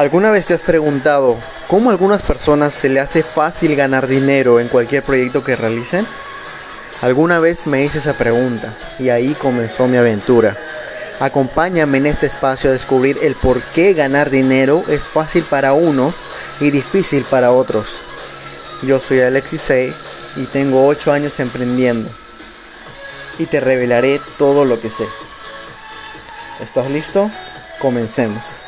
¿Alguna vez te has preguntado cómo a algunas personas se le hace fácil ganar dinero en cualquier proyecto que realicen? Alguna vez me hice esa pregunta y ahí comenzó mi aventura. Acompáñame en este espacio a descubrir el por qué ganar dinero es fácil para unos y difícil para otros. Yo soy Alexis C y tengo 8 años emprendiendo y te revelaré todo lo que sé. ¿Estás listo? Comencemos.